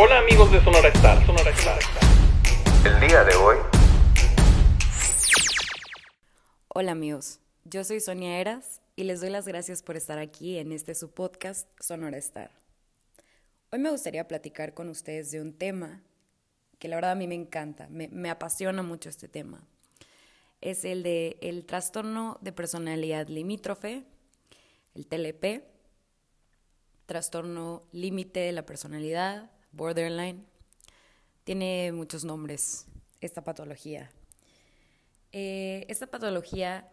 Hola amigos de Sonora Star, Sonora Star. El día de hoy. Hola amigos, yo soy Sonia Eras y les doy las gracias por estar aquí en este su podcast Sonora Star. Hoy me gustaría platicar con ustedes de un tema que la verdad a mí me encanta, me, me apasiona mucho este tema. Es el de el trastorno de personalidad limítrofe, el TLP, trastorno límite de la personalidad, borderline. Tiene muchos nombres esta patología. Eh, esta patología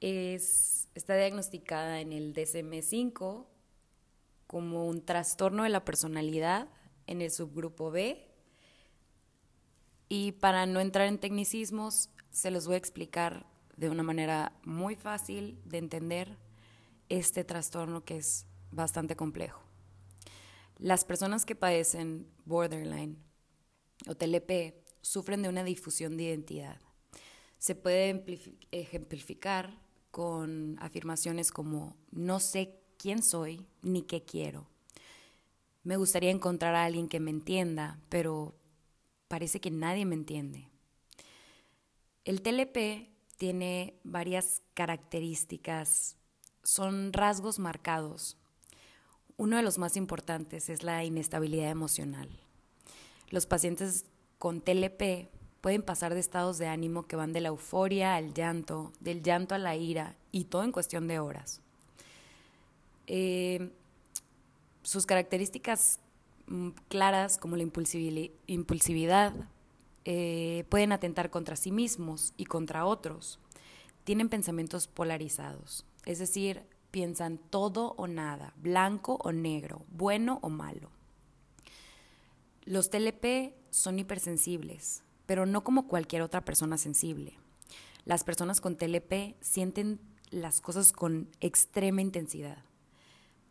es, está diagnosticada en el DSM-5 como un trastorno de la personalidad en el subgrupo B. Y para no entrar en tecnicismos, se los voy a explicar de una manera muy fácil de entender este trastorno que es bastante complejo. Las personas que padecen borderline o TLP sufren de una difusión de identidad. Se puede ejemplificar con afirmaciones como no sé quién soy ni qué quiero. Me gustaría encontrar a alguien que me entienda, pero parece que nadie me entiende. El TLP tiene varias características, son rasgos marcados. Uno de los más importantes es la inestabilidad emocional. Los pacientes con TLP pueden pasar de estados de ánimo que van de la euforia al llanto, del llanto a la ira, y todo en cuestión de horas. Eh, sus características mm, claras, como la impulsividad, eh, pueden atentar contra sí mismos y contra otros. Tienen pensamientos polarizados, es decir, piensan todo o nada, blanco o negro, bueno o malo. Los TLP son hipersensibles, pero no como cualquier otra persona sensible. Las personas con TLP sienten las cosas con extrema intensidad.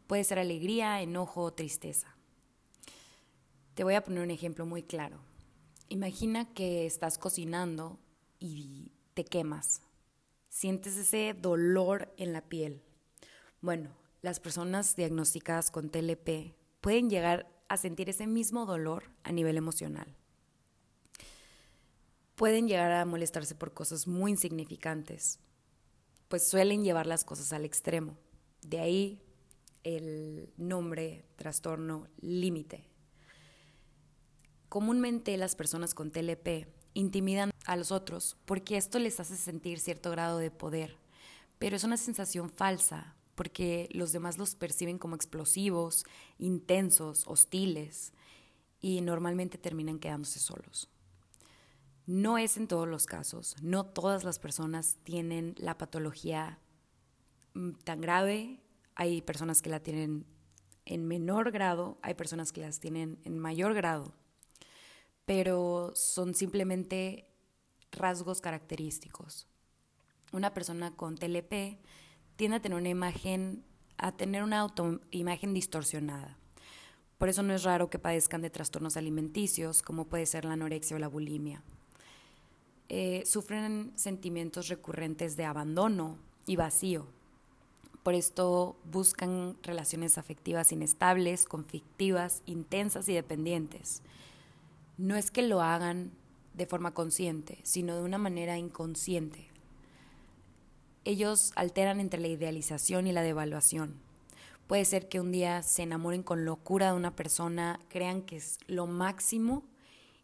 Puede ser alegría, enojo o tristeza. Te voy a poner un ejemplo muy claro. Imagina que estás cocinando y te quemas. Sientes ese dolor en la piel. Bueno, las personas diagnosticadas con TLP pueden llegar a sentir ese mismo dolor a nivel emocional. Pueden llegar a molestarse por cosas muy insignificantes, pues suelen llevar las cosas al extremo. De ahí el nombre trastorno límite. Comúnmente las personas con TLP intimidan a los otros porque esto les hace sentir cierto grado de poder, pero es una sensación falsa porque los demás los perciben como explosivos, intensos, hostiles y normalmente terminan quedándose solos. No es en todos los casos, no todas las personas tienen la patología mm, tan grave hay personas que la tienen en menor grado, hay personas que las tienen en mayor grado, pero son simplemente rasgos característicos. Una persona con TLP tiende a tener una imagen, a tener una autoimagen distorsionada. Por eso no es raro que padezcan de trastornos alimenticios, como puede ser la anorexia o la bulimia. Eh, sufren sentimientos recurrentes de abandono y vacío, por esto buscan relaciones afectivas inestables, conflictivas, intensas y dependientes. No es que lo hagan de forma consciente, sino de una manera inconsciente. Ellos alteran entre la idealización y la devaluación. Puede ser que un día se enamoren con locura de una persona, crean que es lo máximo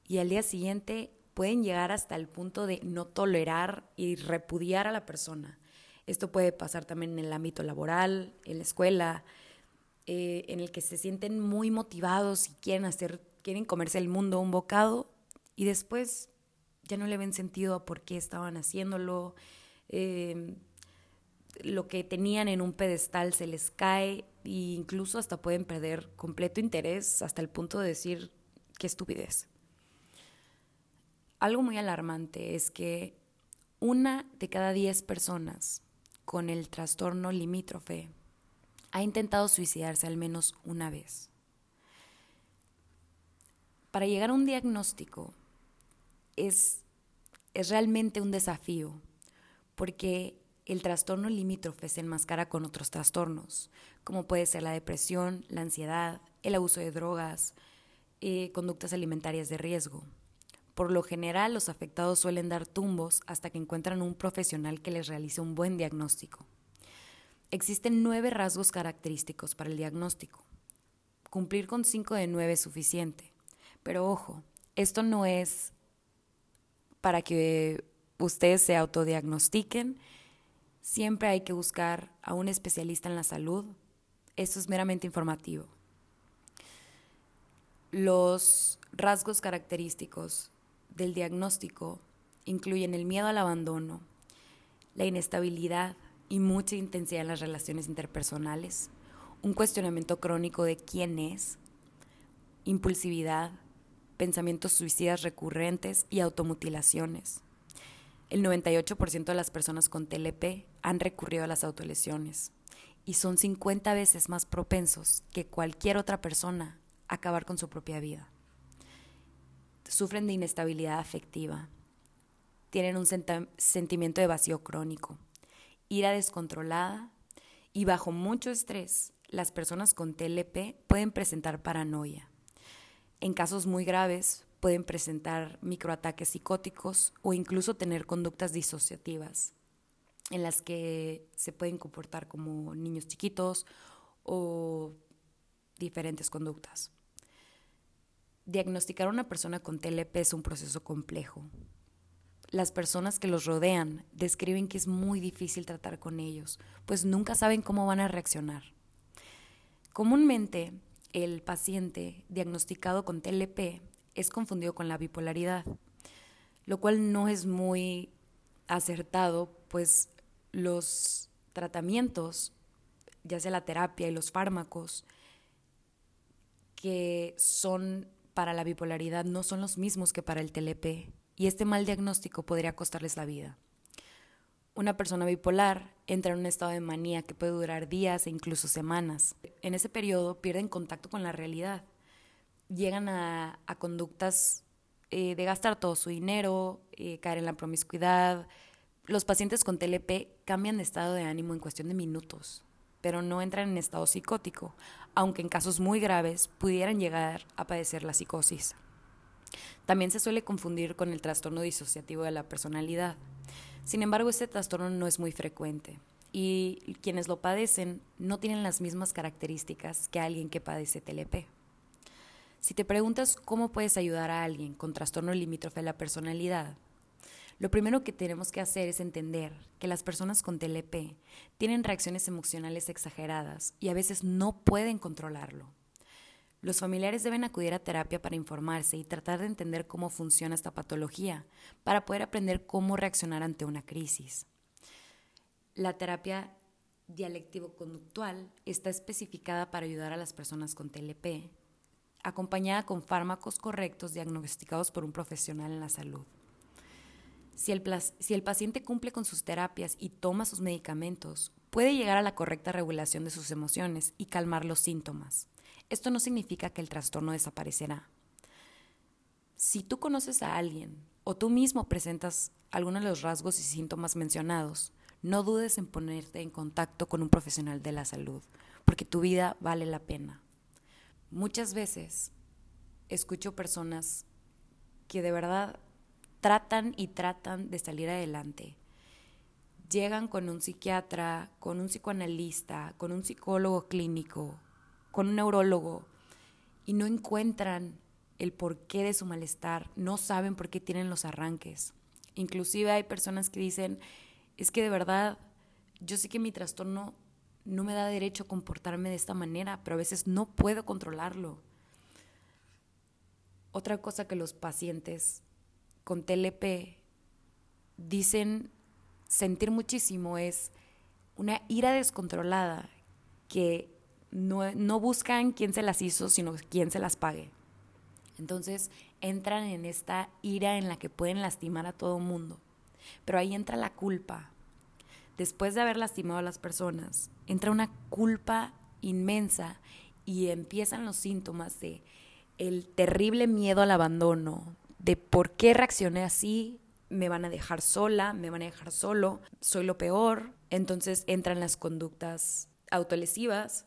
y al día siguiente pueden llegar hasta el punto de no tolerar y repudiar a la persona esto puede pasar también en el ámbito laboral, en la escuela, eh, en el que se sienten muy motivados y quieren hacer, quieren comerse el mundo un bocado y después ya no le ven sentido a por qué estaban haciéndolo. Em, lo que tenían en un pedestal se les cae e incluso hasta pueden perder completo interés hasta el punto de decir qué estupidez. Algo muy alarmante es que una de cada diez personas con el trastorno limítrofe ha intentado suicidarse al menos una vez. Para llegar a un diagnóstico es, es realmente un desafío, porque el trastorno limítrofe se enmascara con otros trastornos, como puede ser la depresión, la ansiedad, el abuso de drogas, eh, conductas alimentarias de riesgo. Por lo general, los afectados suelen dar tumbos hasta que encuentran un profesional que les realice un buen diagnóstico. Existen nueve rasgos característicos para el diagnóstico. Cumplir con cinco de nueve es suficiente. Pero ojo, esto no es para que ustedes se autodiagnostiquen. Siempre hay que buscar a un especialista en la salud. Esto es meramente informativo. Los rasgos característicos del diagnóstico incluyen el miedo al abandono, la inestabilidad y mucha intensidad en las relaciones interpersonales, un cuestionamiento crónico de quién es, impulsividad, pensamientos suicidas recurrentes y automutilaciones. El 98% de las personas con TLP han recurrido a las autolesiones y son 50 veces más propensos que cualquier otra persona a acabar con su propia vida sufren de inestabilidad afectiva, tienen un sentimiento de vacío crónico, ira descontrolada y bajo mucho estrés, las personas con TLP pueden presentar paranoia. En casos muy graves pueden presentar microataques psicóticos o incluso tener conductas disociativas en las que se pueden comportar como niños chiquitos o diferentes conductas. Diagnosticar a una persona con TLP es un proceso complejo. Las personas que los rodean describen que es muy difícil tratar con ellos, pues nunca saben cómo van a reaccionar. Comúnmente, el paciente diagnosticado con TLP es confundido con la bipolaridad, lo cual no es muy acertado, pues los tratamientos, ya sea la terapia y los fármacos, que son para la bipolaridad no son los mismos que para el TLP y este mal diagnóstico podría costarles la vida. Una persona bipolar entra en un estado de manía que puede durar días e incluso semanas. En ese periodo pierden contacto con la realidad. Llegan a, conductas eh, de gastar todo su dinero, eh, caer en la promiscuidad. Los pacientes con TLP cambian de estado de ánimo en cuestión de minutos pero no entran en estado psicótico, aunque en casos muy graves pudieran llegar a padecer la psicosis. También se suele confundir con el trastorno disociativo de la personalidad. Sin embargo, este trastorno no es muy frecuente y quienes lo padecen no tienen las mismas características que alguien que padece TLP. Si te preguntas cómo puedes ayudar a alguien con trastorno limítrofe de la personalidad, lo primero que tenemos que hacer es entender que las personas con TLP tienen reacciones emocionales exageradas y a veces no pueden controlarlo. Los familiares deben acudir a terapia para informarse y tratar de entender cómo funciona esta patología, para poder aprender cómo reaccionar ante una crisis. La terapia dialectivo-conductual está especificada para ayudar a las personas con TLP, acompañada con fármacos correctos diagnosticados por un profesional en la salud. Si el, si el paciente cumple con sus terapias y toma sus medicamentos, puede llegar a la correcta regulación de sus emociones y calmar los síntomas. Esto no significa que el trastorno desaparecerá. Si tú conoces a alguien o tú mismo presentas algunos de los rasgos y síntomas mencionados, no dudes en ponerte en contacto con un profesional de la salud, porque tu vida vale la pena. Muchas veces escucho personas que de verdad tratan y tratan de salir adelante. Llegan con un psiquiatra, con un psicoanalista, con un psicólogo clínico, con un neurólogo y no encuentran el porqué de su malestar, no saben por qué tienen los arranques. Inclusive hay personas que dicen, es que de verdad, yo sé que mi trastorno no me da derecho a comportarme de esta manera, pero a veces no puedo controlarlo. Otra cosa que los pacientes con TLP dicen sentir muchísimo es una ira descontrolada que no, no buscan quién se las hizo, sino quién se las pague. Entonces entran en esta ira en la que pueden lastimar a todo mundo. Pero ahí entra la culpa. Después de haber lastimado a las personas, entra una culpa inmensa y empiezan los síntomas de el terrible miedo al abandono, de por qué reaccioné así, me van a dejar sola, me van a dejar solo, soy lo peor. Entonces entran las conductas autolesivas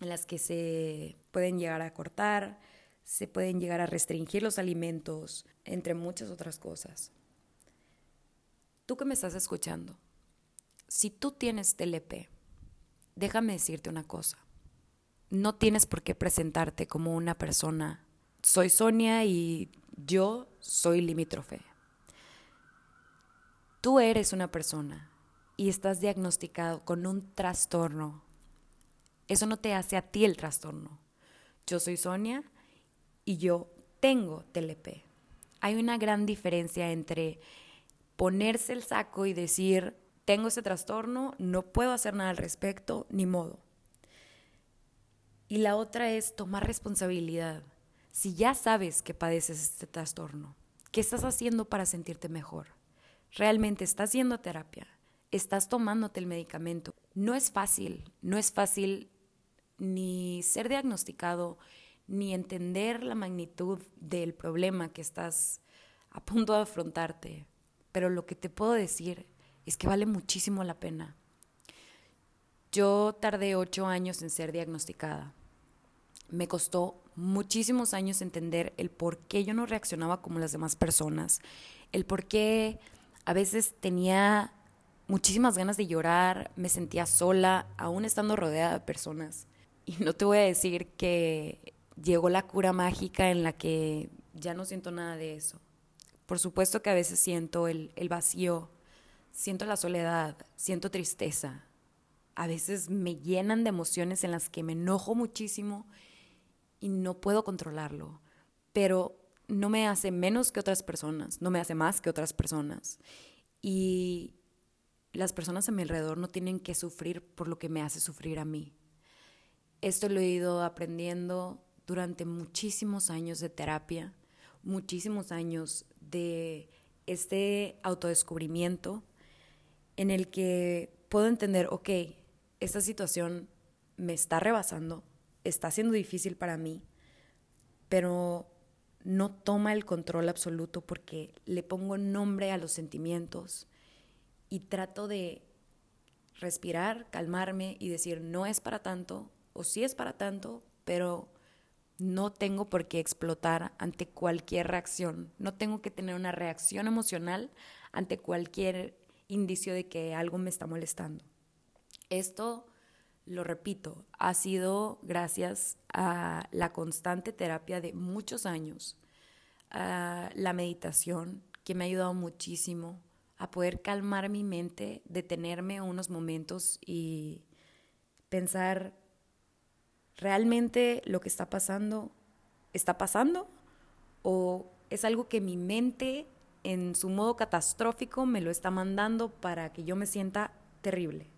en las que se pueden llegar a cortar, se pueden llegar a restringir los alimentos, entre muchas otras cosas. Tú que me estás escuchando, si tú tienes TLP, déjame decirte una cosa. No tienes por qué presentarte como una persona. Soy Sonia y yo soy limítrofe. Tú eres una persona y estás diagnosticado con un trastorno. Eso no te hace a ti el trastorno. Yo soy Sonia y yo tengo TLP. Hay una gran diferencia entre ponerse el saco y decir, tengo ese trastorno, no puedo hacer nada al respecto, ni modo. Y la otra es tomar responsabilidad. Si ya sabes que padeces este trastorno, ¿qué estás haciendo para sentirte mejor? ¿Realmente estás yendo a terapia? ¿Estás tomándote el medicamento? No es fácil, no es fácil ni ser diagnosticado, ni entender la magnitud del problema que estás a punto de afrontarte. Pero lo que te puedo decir es que vale muchísimo la pena. Yo tardé ocho años en ser diagnosticada. Me costó muchísimos años entender el por qué yo no reaccionaba como las demás personas, el por qué a veces tenía muchísimas ganas de llorar, me sentía sola, aún estando rodeada de personas. Y no te voy a decir que llegó la cura mágica en la que ya no siento nada de eso. Por supuesto que a veces siento el, el vacío, siento la soledad, siento tristeza. A veces me llenan de emociones en las que me enojo muchísimo y no puedo controlarlo. Pero no me hace menos que otras personas, no me hace más que otras personas. Y las personas a mi alrededor no tienen que sufrir por lo que me hace sufrir a mí. Esto lo he ido aprendiendo durante muchísimos años de terapia, muchísimos años de este autodescubrimiento en el que puedo entender, ok, esta situación me está rebasando, está siendo difícil para mí, pero no toma el control absoluto porque le pongo nombre a los sentimientos y trato de respirar, calmarme y decir, no es para tanto, o sí es para tanto, pero no tengo por qué explotar ante cualquier reacción, no tengo que tener una reacción emocional ante cualquier indicio de que algo me está molestando. Esto, lo repito, ha sido gracias a la constante terapia de muchos años, a la meditación, que me ha ayudado muchísimo a poder calmar mi mente, detenerme unos momentos y pensar ¿realmente lo que está pasando está pasando? ¿O es algo que mi mente en su modo catastrófico me lo está mandando para que yo me sienta terrible?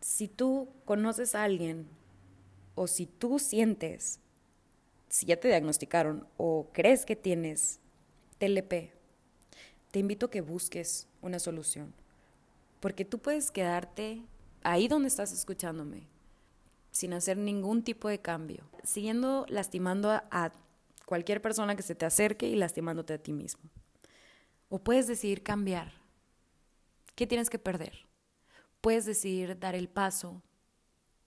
Si tú conoces a alguien o si tú sientes, si ya te diagnosticaron o crees que tienes TLP, te invito a que busques una solución. Porque tú puedes quedarte ahí donde estás escuchándome sin hacer ningún tipo de cambio, siguiendo lastimando a, cualquier persona que se te acerque y lastimándote a ti mismo. O puedes decidir cambiar. ¿Qué tienes que perder? Puedes decidir dar el paso,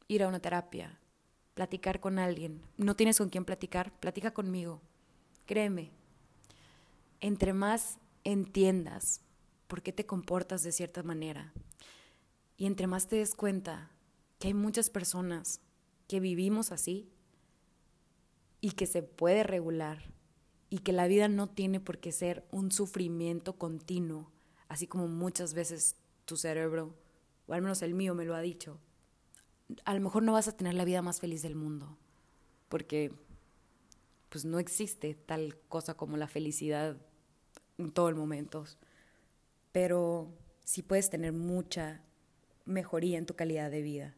ir a una terapia, platicar con alguien. ¿No tienes con quién platicar? Platica conmigo. Créeme, entre más entiendas por qué te comportas de cierta manera y entre más te des cuenta que hay muchas personas que vivimos así y que se puede regular y que la vida no tiene por qué ser un sufrimiento continuo, así como muchas veces tu cerebro, o al menos el mío me lo ha dicho. A lo mejor no vas a tener la vida más feliz del mundo, porque pues no existe tal cosa como la felicidad en todo el momento, pero sí puedes tener mucha mejoría en tu calidad de vida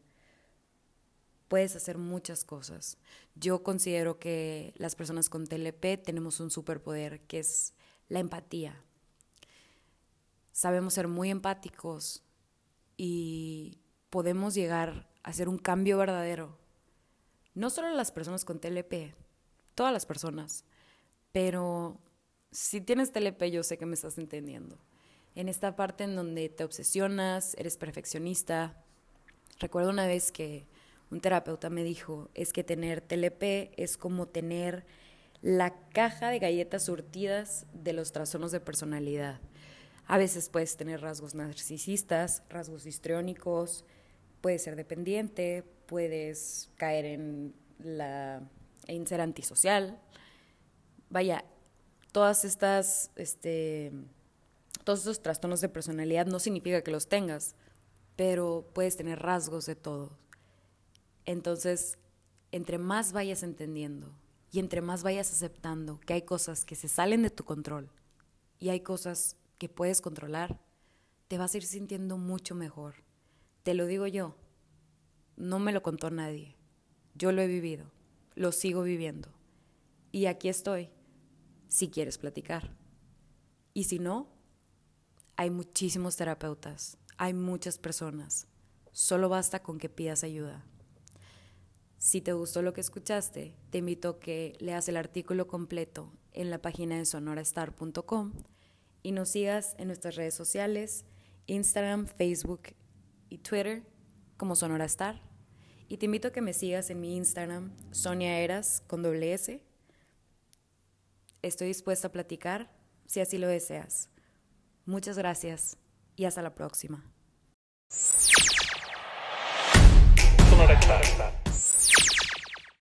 puedes hacer muchas cosas. Yo considero que las personas con TLP tenemos un superpoder que es la empatía. Sabemos ser muy empáticos y podemos llegar a hacer un cambio verdadero. No solo las personas con TLP, todas las personas, pero si tienes TLP yo sé que me estás entendiendo. En esta parte en donde te obsesionas, eres perfeccionista. Recuerdo una vez que un terapeuta me dijo, es que tener TLP es como tener la caja de galletas surtidas de los trastornos de personalidad. A veces puedes tener rasgos narcisistas, rasgos histriónicos, puedes ser dependiente, puedes caer en, la, en ser antisocial. Vaya, todas estas, este, todos estos trastornos de personalidad no significa que los tengas, pero puedes tener rasgos de todo. Entonces, entre más vayas entendiendo y entre más vayas aceptando que hay cosas que se salen de tu control y hay cosas que puedes controlar, te vas a ir sintiendo mucho mejor. Te lo digo yo, no me lo contó nadie. Yo lo he vivido, lo sigo viviendo. Y aquí estoy, si quieres platicar. Y si no, hay muchísimos terapeutas, hay muchas personas. Solo basta con que pidas ayuda. Si te gustó lo que escuchaste, te invito a que leas el artículo completo en la página de sonorastar.com y nos sigas en nuestras redes sociales, Instagram, Facebook y Twitter como Sonorastar. Y te invito a que me sigas en mi Instagram, Sonia Eras con doble S. Estoy dispuesta a platicar si así lo deseas. Muchas gracias y hasta la próxima.